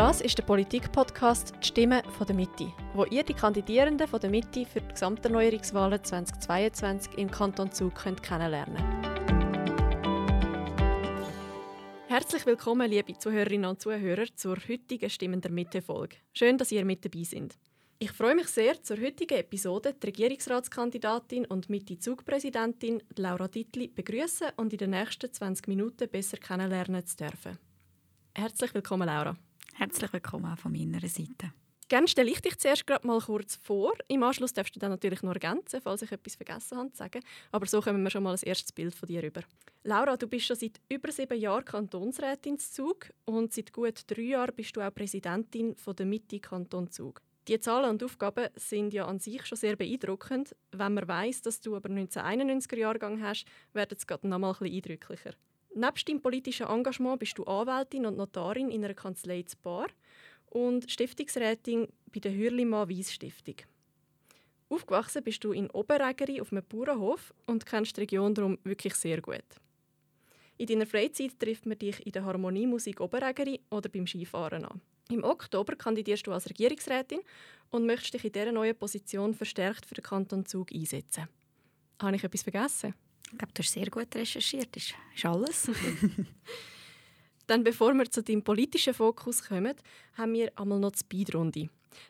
Das ist der Politik-Podcast «Die Stimme von der Mitte», wo ihr die Kandidierenden von der Mitte für die Gesamterneuerungswahlen 2022 im Kanton Zug könnt kennenlernen Herzlich willkommen, liebe Zuhörerinnen und Zuhörer, zur heutigen «Stimmen der Mitte»-Folge. Schön, dass ihr mit dabei seid. Ich freue mich sehr, zur heutigen Episode die Regierungsratskandidatin und Mitte-Zugpräsidentin Laura Dittli begrüßen und in den nächsten 20 Minuten besser kennenlernen zu dürfen. Herzlich willkommen, Laura. Herzlich willkommen auch von meiner Seite. Gerne stelle ich dich zuerst gerade mal kurz vor. Im Anschluss darfst du dann natürlich noch ergänzen, falls ich etwas vergessen habe zu sagen. Aber so kommen wir schon mal ein erstes Bild von dir über. Laura, du bist schon seit über sieben Jahren Kantonsrätin Zug und seit gut drei Jahren bist du auch Präsidentin von der Mitte Kanton Zug. Die Zahlen und Aufgaben sind ja an sich schon sehr beeindruckend. Wenn man weiß, dass du aber 1991er Jahrgang hast, wird es gerade noch mal ein bisschen eindrücklicher. Nebst deinem politischen Engagement bist du Anwältin und Notarin in einer Kanzlei zu Bar und Stiftungsrätin bei der Hürlimann Weiss Stiftung. Aufgewachsen bist du in Oberägeri auf einem Bauernhof und kennst die Region darum wirklich sehr gut. In deiner Freizeit trifft man dich in der Harmoniemusik Oberägeri oder beim Skifahren an. Im Oktober kandidierst du als Regierungsrätin und möchtest dich in dieser neuen Position verstärkt für den Kanton Zug einsetzen. Habe ich etwas vergessen? Ich glaube, du hast sehr gut recherchiert. Das ist alles. Dann, bevor wir zu deinem politischen Fokus kommen, haben wir einmal noch die Speedrunde.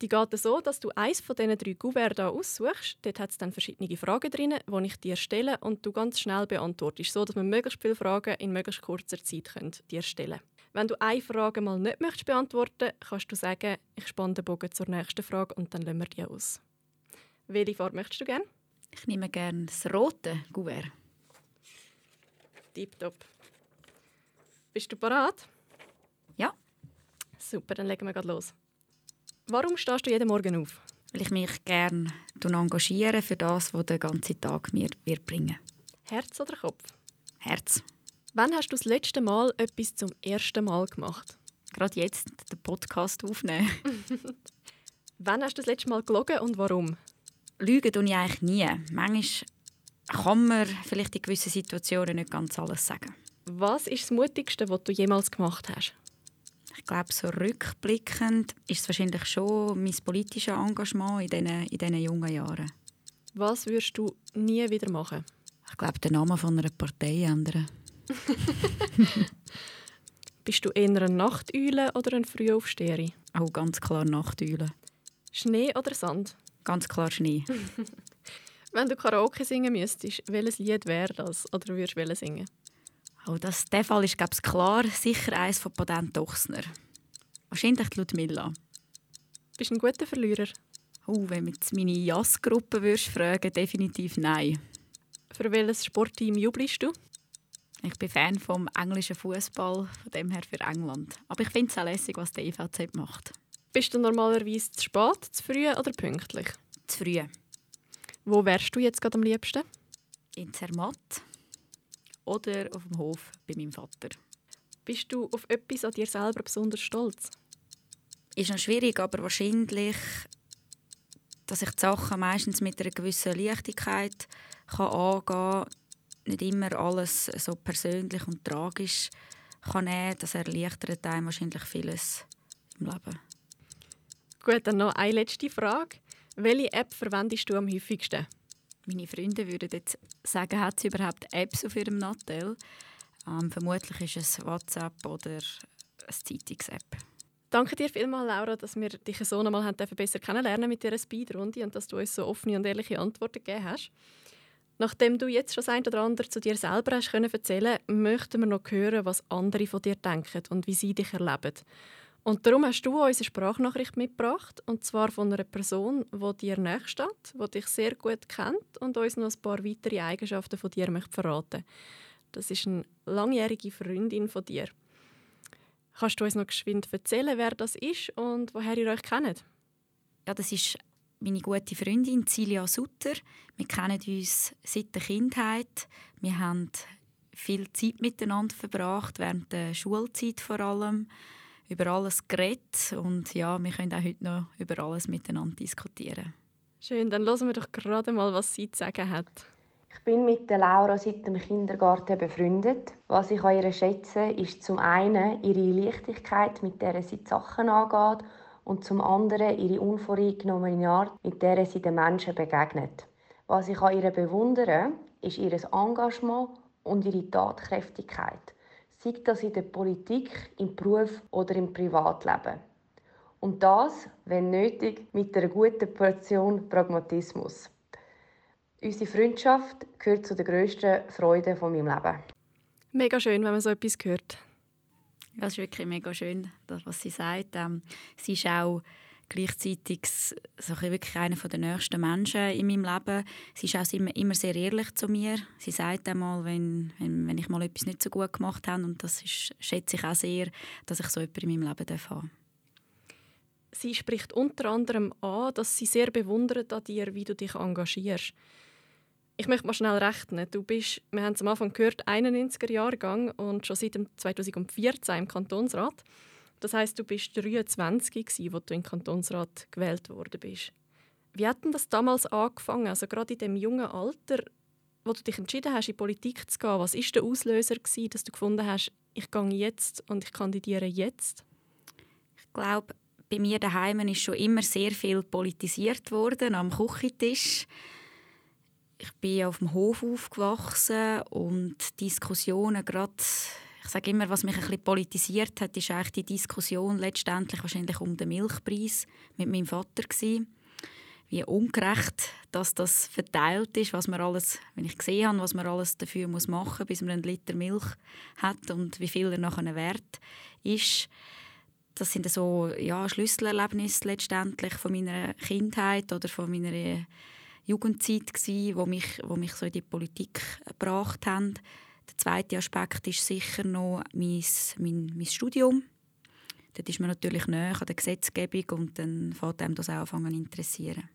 Die geht so, dass du eins von diesen drei Kuverts aussuchst. Dort hat es dann verschiedene Fragen drin, die ich dir stelle und du ganz schnell beantwortest, so dass wir möglichst viele Fragen in möglichst kurzer Zeit können dir stellen Wenn du eine Frage mal nicht möchtest beantworten kannst du sagen, ich spanne den Bogen zur nächsten Frage und dann lassen wir die aus. Welche Farbe möchtest du gerne? Ich nehme gerne das rote Kuvert. Tipptopp. Bist du bereit? Ja. Super, dann legen wir gerade los. Warum stehst du jeden Morgen auf? Weil ich mich gerne engagiere für das, was der ganze Tag mir wird bringen. Herz oder Kopf? Herz. Wann hast du das letzte Mal etwas zum ersten Mal gemacht? Gerade jetzt den Podcast aufnehmen. Wann hast du das letzte Mal gelogen und warum? Lügen tue ich eigentlich nie. Manchmal kann man vielleicht in gewissen Situationen nicht ganz alles sagen. Was ist das Mutigste, was du jemals gemacht hast? Ich glaube, so rückblickend ist es wahrscheinlich schon mein politisches Engagement in diesen, in diesen jungen Jahren. Was würdest du nie wieder machen? Ich glaube, den Namen von einer Partei ändern. Bist du eher eine Nachteule oder ein Frühaufsteherin? Auch ganz klar Nachteule. Schnee oder Sand? Ganz klar Schnee. Wenn du Karaoke singen müsstest, welches Lied wäre das? Oder würdest du singen? Oh, das, der Fall ist glaube klar sicher eines von Patent Ochsner. Wahrscheinlich die Ludmilla. Bist du ein guter Verlierer? Oh, wenn du meine Jazzgruppe würdest fragen, definitiv nein. Für welches Sportteam jubelst du? Ich bin Fan vom englischen Fußball, von dem her für England. Aber ich finde es auch lässig, was der EVZ macht. Bist du normalerweise zu spät, zu früh oder pünktlich? Zu früh. Wo wärst du jetzt gerade am liebsten? In Zermatt oder auf dem Hof bei meinem Vater. Bist du auf etwas an dir selber besonders stolz? Ist noch schwierig, aber wahrscheinlich, dass ich die Sachen meistens mit einer gewissen Leichtigkeit kann angehen kann. Nicht immer alles so persönlich und tragisch kann nehmen. Das erleichtert einem wahrscheinlich vieles im Leben. Gut, dann noch eine letzte Frage. Welche App verwendest du am häufigsten? Meine Freunde würden jetzt sagen, hat sie überhaupt Apps auf ihrem Nattel? Ähm, vermutlich ist es WhatsApp oder eine Zeitungs-App. Danke dir vielmals, Laura, dass wir dich so noch mal besser kennenlernen mit dieser Speedrunde und dass du uns so offene und ehrliche Antworten gegeben hast. Nachdem du jetzt schon ein oder andere zu dir selber hast können erzählen, möchten wir noch hören, was andere von dir denken und wie sie dich erleben. Und darum hast du uns eine Sprachnachricht mitgebracht, und zwar von einer Person, die dir näher steht, die dich sehr gut kennt und uns noch ein paar weitere Eigenschaften von dir möchte verraten Das ist eine langjährige Freundin von dir. Kannst du uns noch geschwind erzählen, wer das ist und woher ihr euch kennt? Ja, das ist meine gute Freundin Cilia Sutter. Wir kennen uns seit der Kindheit. Wir haben viel Zeit miteinander verbracht, während der Schulzeit vor allem über alles geredet und ja, wir können auch heute noch über alles miteinander diskutieren. Schön, dann hören wir doch gerade mal, was sie zu sagen hat. Ich bin mit der Laura seit dem Kindergarten befreundet. Was ich an ihr schätze, ist zum einen ihre Leichtigkeit, mit der sie die Sachen angeht, und zum anderen ihre unvoreingenommene Art, mit der sie den Menschen begegnet. Was ich an ihr bewundere, ist ihr Engagement und ihre Tatkräftigkeit. Sei das in der Politik, im Beruf oder im Privatleben. Und das, wenn nötig, mit einer guten Portion Pragmatismus. Unsere Freundschaft gehört zu den grössten Freuden von meinem Leben. Mega schön, wenn man so etwas hört. Ja, es ist wirklich mega schön, das, was sie sagt. Ähm, sie ist auch gleichzeitig so wirklich einer der nächsten Menschen in meinem Leben. Sie ist auch immer, immer sehr ehrlich zu mir. Sie sagt einmal, wenn, wenn, wenn ich mal etwas nicht so gut gemacht habe, und das ist, schätze ich auch sehr, dass ich so etwas in meinem Leben. Darf. Sie spricht unter anderem an, dass sie sehr bewundert an dir, wie du dich engagierst. Ich möchte mal schnell rechnen. Du bist, wir haben es am Anfang gehört, 91er Jahrgang und schon seit 2014 im Kantonsrat. Das heißt, du bist 23 gsi, wo du im Kantonsrat gewählt worden bist. Wie hat denn das damals angefangen? Also gerade in dem jungen Alter, wo du dich entschieden hast, in Politik zu gehen. Was ist der Auslöser gewesen, dass du gefunden hast, ich gehe jetzt und ich kandidiere jetzt? Ich glaube, bei mir daheim ist schon immer sehr viel politisiert worden am Küchentisch ich bin auf dem Hof aufgewachsen und Diskussionen gerade ich sage immer, was mich ein bisschen politisiert hat, ist eigentlich die Diskussion letztendlich wahrscheinlich um den Milchpreis mit meinem Vater gewesen. Wie ungerecht, dass das verteilt ist, was man alles, wenn ich gesehen habe, was man alles dafür muss machen, bis man einen Liter Milch hat und wie viel er nachher wert ist. Das sind so ja, Schlüsselerlebnisse letztendlich von meiner Kindheit oder von meiner Jugendzeit gsi, wo mich, wo mich so in die Politik gebracht haben. Der zweite Aspekt ist sicher noch mein, mein, mein Studium. Dort ist man natürlich näher an der Gesetzgebung und dann fängt einem das auch an zu interessieren.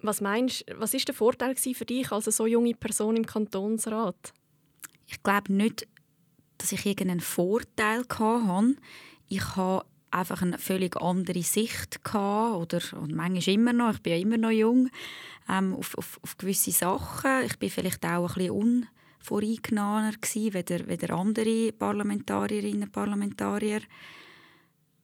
Was meinst was ist der Vorteil für dich als so junge Person im Kantonsrat? Ich glaube nicht, dass ich irgendeinen Vorteil hatte. Ich habe einfach eine völlig andere Sicht gehabt, oder und manchmal immer noch, ich bin ja immer noch jung, ähm, auf, auf, auf, gewisse Sachen. Ich bin vielleicht auch ein bisschen unvoreingenommener gewesen, weder, weder andere Parlamentarierinnen und Parlamentarier.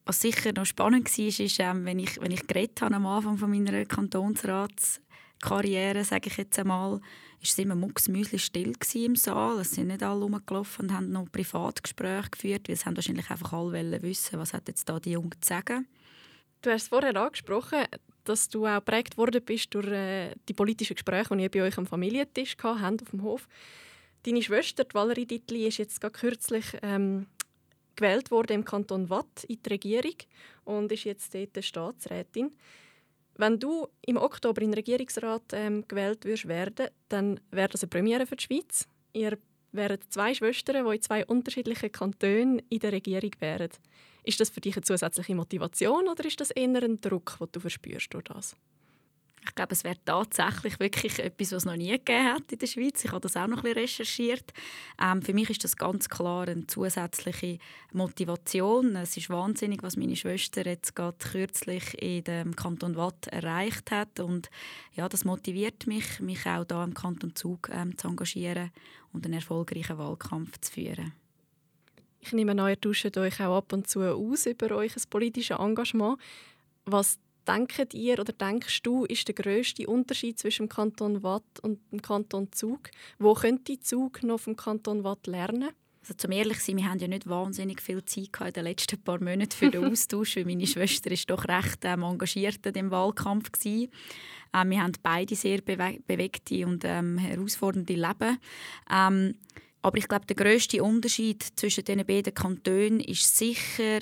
Was sicher noch spannend war, ist, ähm, wenn, ich, wenn ich geredet habe am Anfang von meiner Kantonsratskarriere, sage ich jetzt einmal, ist es immer mucksmüsli still im Saal. Es sind nicht alle rumgelaufen und haben noch Privatgespräche geführt, weil es haben wahrscheinlich einfach alle wissen, was hat jetzt da die Jungen zu sagen. Du hast vorher angesprochen, dass du auch geprägt worden bist durch äh, die politischen Gespräche, die ihr bei euch am Familientisch hatten, auf dem Hof. Deine Schwester, die Valerie Dittli, ist jetzt gerade kürzlich ähm, gewählt worden im Kanton Watt in die Regierung und ist jetzt dort Staatsrätin. Wenn du im Oktober in den Regierungsrat ähm, gewählt wirst werden, dann wäre das eine Premiere für die Schweiz. Ihr wären zwei Schwestern, die in zwei unterschiedlichen Kantonen in der Regierung wären. Ist das für dich eine zusätzliche Motivation oder ist das eher ein Druck, den du verspürst durch das? Ich glaube, es wäre tatsächlich wirklich etwas, was es noch nie gegeben hat in der Schweiz. Ich habe das auch noch ein bisschen recherchiert. Ähm, für mich ist das ganz klar eine zusätzliche Motivation. Es ist wahnsinnig, was meine Schwester jetzt gerade kürzlich in dem Kanton Watt erreicht hat. Und ja, das motiviert mich, mich auch da im Kanton Zug ähm, zu engagieren und einen erfolgreichen Wahlkampf zu führen. Ich nehme an, ihr tauscht euch auch ab und zu aus über euer politisches Engagement. Was denkt ihr oder denkst du, ist der grösste Unterschied zwischen dem Kanton Watt und dem Kanton Zug? Wo könnte Zug noch vom Kanton Watt lernen? Also zum ehrlich sein, wir haben ja nicht wahnsinnig viel Zeit in den letzten paar Monaten für den Austausch, weil meine Schwester ist doch recht ähm, engagiert in dem Wahlkampf gewesen. Ähm, wir haben beide sehr bewe bewegte und ähm, herausfordernde Leben. Ähm, aber ich glaube, der grösste Unterschied zwischen den beiden Kantonen ist sicher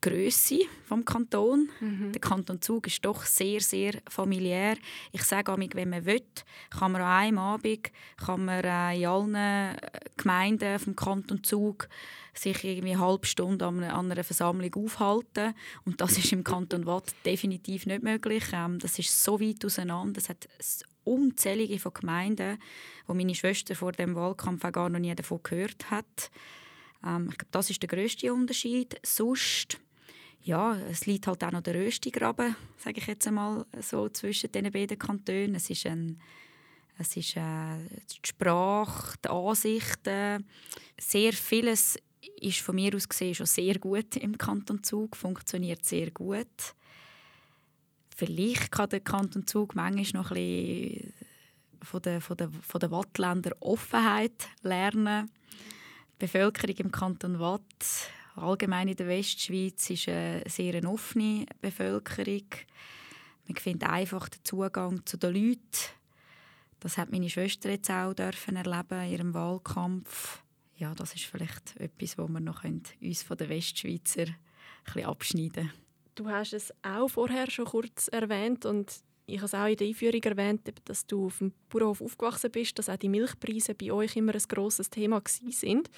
Größe vom Kanton. Mhm. Der Kanton Zug ist doch sehr, sehr familiär. Ich sage auch, wenn man will, kann man an einem Abend kann man äh, in allen äh, Gemeinden vom Kanton Zug sich irgendwie eine halbe Stunde an einer Versammlung aufhalten. Und das ist im Kanton Watt definitiv nicht möglich. Ähm, das ist so weit auseinander. Es hat unzählige von Gemeinden, wo meine Schwester vor dem Wahlkampf auch gar noch nie davon gehört hat. Ähm, ich glaube, das ist der größte Unterschied. Sonst ja, es liegt halt auch noch der Röstigraben, sage ich jetzt einmal so, zwischen den beiden Kantonen. Es ist ein, Es ist äh, die Sprache, die Ansichten. Sehr vieles ist von mir aus gesehen schon sehr gut im Kanton Zug, funktioniert sehr gut. Vielleicht kann der Kanton Zug manchmal noch ein bisschen von der, von der, von der Wattländer Offenheit lernen. Bevölkerung im Kanton Watt, allgemein in der Westschweiz, ist eine sehr offene Bevölkerung. Man findet einfach den Zugang zu den Leuten. Das hat meine Schwester jetzt auch dürfen erleben in ihrem Wahlkampf. Ja, das ist vielleicht etwas, wo wir noch uns von den Westschweizer ein bisschen abschneiden. Du hast es auch vorher schon kurz erwähnt und ich habe es auch in der Einführung erwähnt, dass du auf dem Bauernhof aufgewachsen bist, dass auch die Milchpreise bei euch immer ein grosses Thema sind.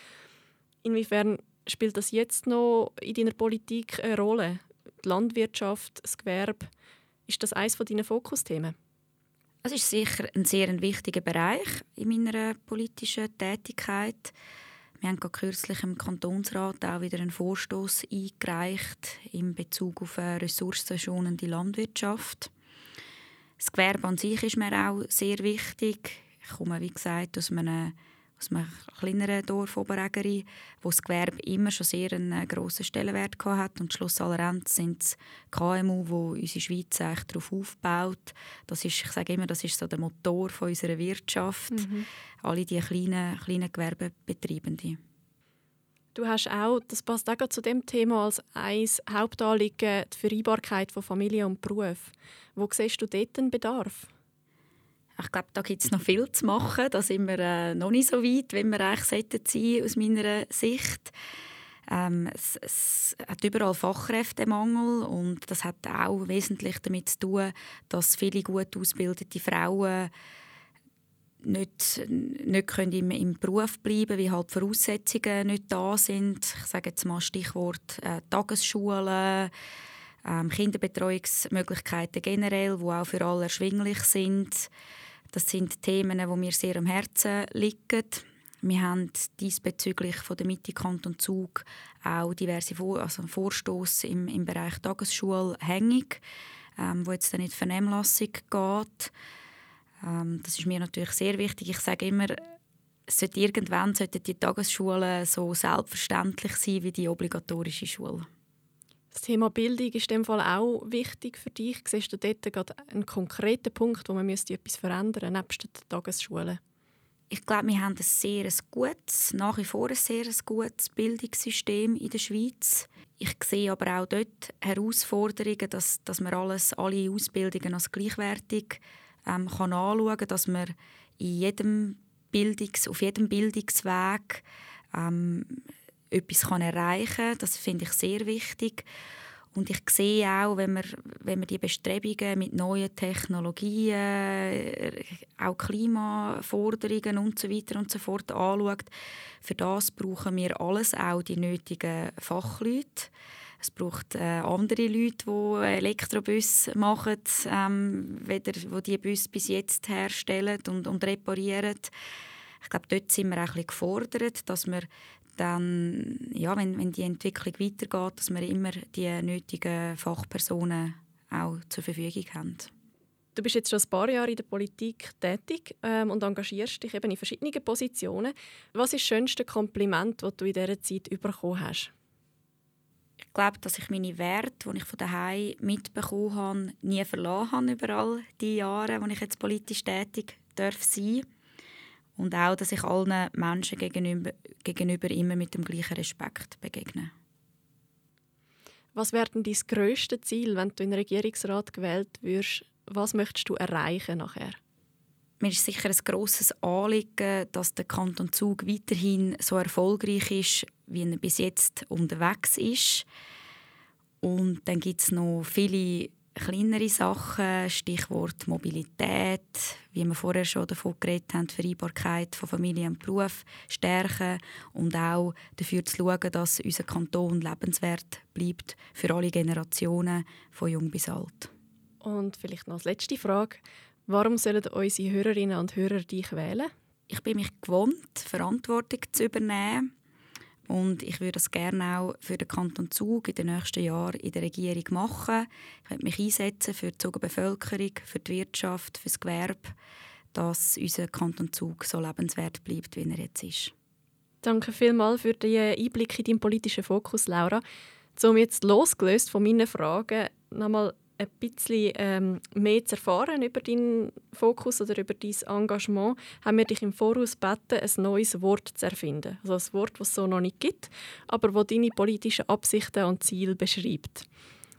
Inwiefern spielt das jetzt noch in deiner Politik eine Rolle? Die Landwirtschaft, das Gewerbe, ist das eines deiner Fokusthemen? Es ist sicher ein sehr wichtiger Bereich in meiner politischen Tätigkeit. Wir haben kürzlich im Kantonsrat auch wieder einen Vorstoß eingereicht in Bezug auf eine ressourcenschonende Landwirtschaft. Das Gewerbe an sich ist mir auch sehr wichtig. Ich komme, wie gesagt, aus einem, aus einem kleineren Dorf Oberägeri, wo das Gewerbe immer schon sehr einen äh, grossen Stellenwert hatte. Und schlussendlich sind es KMU, wo unsere Schweiz eigentlich darauf aufbaut. Das ist, ich sage immer, das ist so der Motor von unserer Wirtschaft. Mhm. Alle die kleinen, kleinen Gewerbebetreibenden. Du hast auch, das passt auch zu dem Thema als ein Hauptanliegen, die Vereinbarkeit von Familie und Beruf. Wo siehst du dort den Bedarf? Ich glaube, da gibt es noch viel zu machen. Da sind wir äh, noch nicht so weit, wie wir eigentlich sein aus meiner Sicht. Ähm, es, es, hat überall Fachkräftemangel und das hat auch wesentlich damit zu tun, dass viele gut ausgebildete Frauen nicht, nicht können im, im Beruf bleiben weil halt Voraussetzungen nicht da sind. Ich sage jetzt mal Stichwort äh, Tagesschulen, ähm, Kinderbetreuungsmöglichkeiten generell, die auch für alle erschwinglich sind. Das sind Themen, die mir sehr am Herzen liegen. Wir haben diesbezüglich von der Mitte Kanton Zug auch diverse Vor also Vorstoß im, im Bereich Tagesschule hängig, ähm, wo jetzt dann in die Vernehmlassung geht. Ähm, das ist mir natürlich sehr wichtig. Ich sage immer, sollte irgendwann sollten die Tagesschulen so selbstverständlich sein wie die obligatorische Schule. Das Thema Bildung ist in dem Fall auch wichtig für dich. Siehst du dort gerade einen konkreten Punkt, wo man müsste etwas verändern müsste, nebst der Tagesschule? Ich glaube, wir haben ein sehr gutes, nach wie vor ein sehr gutes Bildungssystem in der Schweiz. Ich sehe aber auch dort Herausforderungen, dass, dass man alles, alle Ausbildungen als gleichwertig ähm, kann anschauen kann, dass man in jedem Bildungs-, auf jedem Bildungsweg ähm, etwas kann erreichen kann. Das finde ich sehr wichtig. Und ich sehe auch, wenn man, wenn man die Bestrebungen mit neuen Technologien, äh, auch Klimaforderungen und so weiter und so fort anschaut, für das brauchen wir alles, auch die nötigen Fachleute. Es braucht äh, andere Leute, die Elektrobus machen, ähm, weder, die die Bus bis jetzt herstellen und, und reparieren. Ich glaube, dort sind wir auch ein gefordert, dass wir dann, ja, wenn, wenn die Entwicklung weitergeht, dass wir immer die nötigen Fachpersonen auch zur Verfügung haben. Du bist jetzt schon ein paar Jahre in der Politik tätig ähm, und engagierst dich eben in verschiedenen Positionen. Was ist das schönste Kompliment, das du in dieser Zeit bekommen hast? Glaube, dass ich meine Werte, die ich von daheim mitbekommen habe, nie verloren habe über all die Jahre, wo ich jetzt politisch tätig darf sein und auch, dass ich allen Menschen gegenüber, gegenüber immer mit dem gleichen Respekt begegne. Was wäre denn dein grösstes Ziel, wenn du in den Regierungsrat gewählt wirst? Was möchtest du erreichen nachher? Mir ist sicher ein grosses Anliegen, dass der Kanton Zug weiterhin so erfolgreich ist, wie er bis jetzt unterwegs ist. Und dann gibt es noch viele kleinere Sachen, Stichwort Mobilität, wie wir vorher schon davon geredet haben, Vereinbarkeit von Familie und Beruf stärken und auch dafür zu schauen, dass unser Kanton lebenswert bleibt für alle Generationen, von jung bis alt. Und vielleicht noch als letzte Frage. Warum sollen unsere Hörerinnen und Hörer dich wählen? Ich bin mich gewohnt, Verantwortung zu übernehmen. Und ich würde das gerne auch für den Kanton Zug in den nächsten Jahren in der Regierung machen. Ich möchte mich einsetzen für die Zuger Bevölkerung, für die Wirtschaft, für das Gewerbe, dass unser Kanton Zug so lebenswert bleibt, wie er jetzt ist. Danke vielmals für den Einblick in deinen politischen Fokus, Laura. Um jetzt losgelöst von meinen Fragen nochmal ein bisschen ähm, mehr zu erfahren über deinen Fokus oder über dein Engagement, haben wir dich im Voraus gebeten, ein neues Wort zu erfinden. Also ein Wort, das es so noch nicht gibt, aber das deine politischen Absichten und Ziele beschreibt.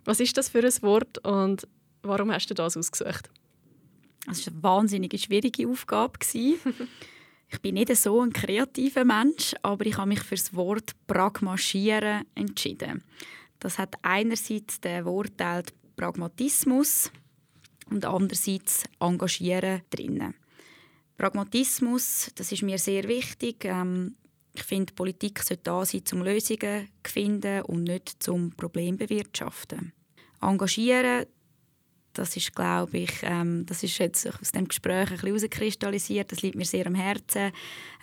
Was ist das für ein Wort und warum hast du das ausgesucht? Es war eine wahnsinnig schwierige Aufgabe. ich bin nicht so ein kreativer Mensch, aber ich habe mich für das Wort «pragmaschieren» entschieden. Das hat einerseits den Wortteil Pragmatismus und andererseits Engagieren drinnen. Pragmatismus, das ist mir sehr wichtig. Ähm, ich finde, Politik sollte da sein, um Lösungen zu finden und nicht zum Problem bewirtschaften. Engagieren, das ist, glaube ich, ähm, das ist jetzt aus dem Gespräch ein bisschen herauskristallisiert. Das liegt mir sehr am Herzen.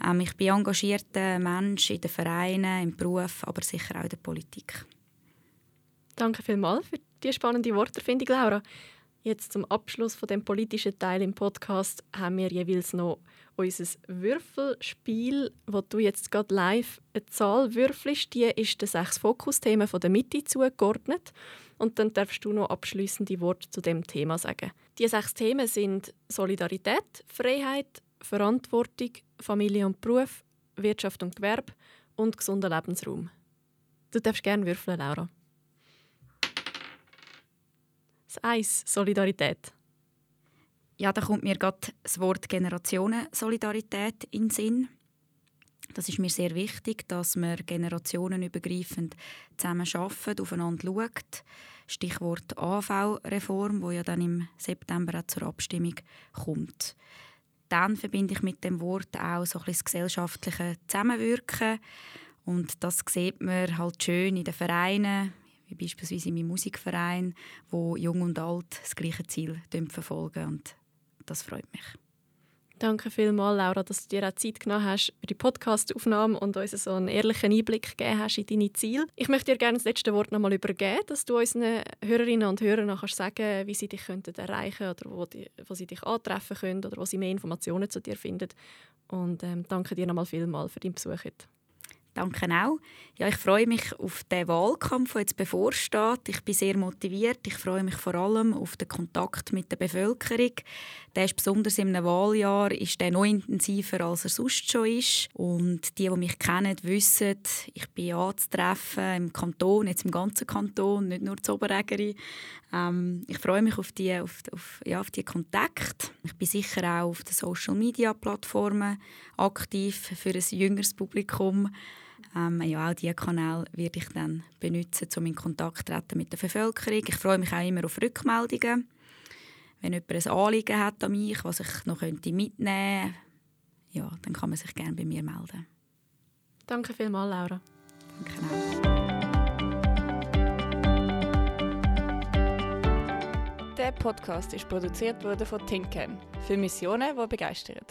Ähm, ich bin engagierter Mensch in den Vereinen, im Beruf, aber sicher auch in der Politik. Danke vielmals für die spannende Worterfindung, Laura. Jetzt zum Abschluss von dem politischen Teil im Podcast haben wir jeweils noch unser Würfelspiel, wo du jetzt gerade live eine Zahl würfelst. Die ist den sechs Fokusthemen von der Mitte zugeordnet. Und dann darfst du noch abschließende Worte zu dem Thema sagen. Die sechs Themen sind Solidarität, Freiheit, Verantwortung, Familie und Beruf, Wirtschaft und Gewerbe und gesunder Lebensraum. Du darfst gerne würfeln, Laura. Das Eis, Solidarität. Ja, da kommt mir gerade das Wort Generationensolidarität in den Sinn. Das ist mir sehr wichtig, dass wir generationenübergreifend zusammen arbeiten, aufeinander schauen. Stichwort AV-Reform, wo ja dann im September auch zur Abstimmung kommt. Dann verbinde ich mit dem Wort auch so ein das gesellschaftliche Zusammenwirken. Und das sieht man halt schön in den Vereinen, wie beispielsweise in meinem Musikverein, wo Jung und Alt das gleiche Ziel verfolgen und das freut mich. Danke vielmals, Laura, dass du dir auch Zeit genommen hast für die Podcastaufnahme und uns so einen ehrlichen Einblick gegeben hast in deine Ziele. Ich möchte dir gerne das letzte Wort nochmal übergeben, dass du unseren Hörerinnen und Hörern noch sagen kannst, wie sie dich könnten erreichen oder wo, die, wo sie dich antreffen können oder wo sie mehr Informationen zu dir finden. Und ähm, danke dir nochmal vielmals für deinen Besuch heute. Danke auch. Ja, ich freue mich auf den Wahlkampf, der jetzt bevorsteht. Ich bin sehr motiviert. Ich freue mich vor allem auf den Kontakt mit der Bevölkerung. Der ist besonders einem Wahljahr ist der noch intensiver, als er sonst schon ist. Und die, die mich kennen, wissen, ich bin anzutreffen im Kanton, jetzt im ganzen Kanton, nicht nur zu Oberägeri. Ähm, ich freue mich auf die, auf, auf, ja, auf die Kontakte. Ich bin sicher auch auf den Social-Media-Plattformen aktiv für ein jüngeres Publikum. Ähm, ja, auch diese Kanäle werde ich dann benutzen, um in Kontakt zu treten mit der Bevölkerung. Ich freue mich auch immer auf Rückmeldungen. Wenn jemand ein Anliegen hat an mich, was ich noch mitnehmen könnte, ja, dann kann man sich gerne bei mir melden. Danke vielmals, Laura. Danke auch. Der Podcast ist produziert worden von Thinkcam für Missionen, die begeistern.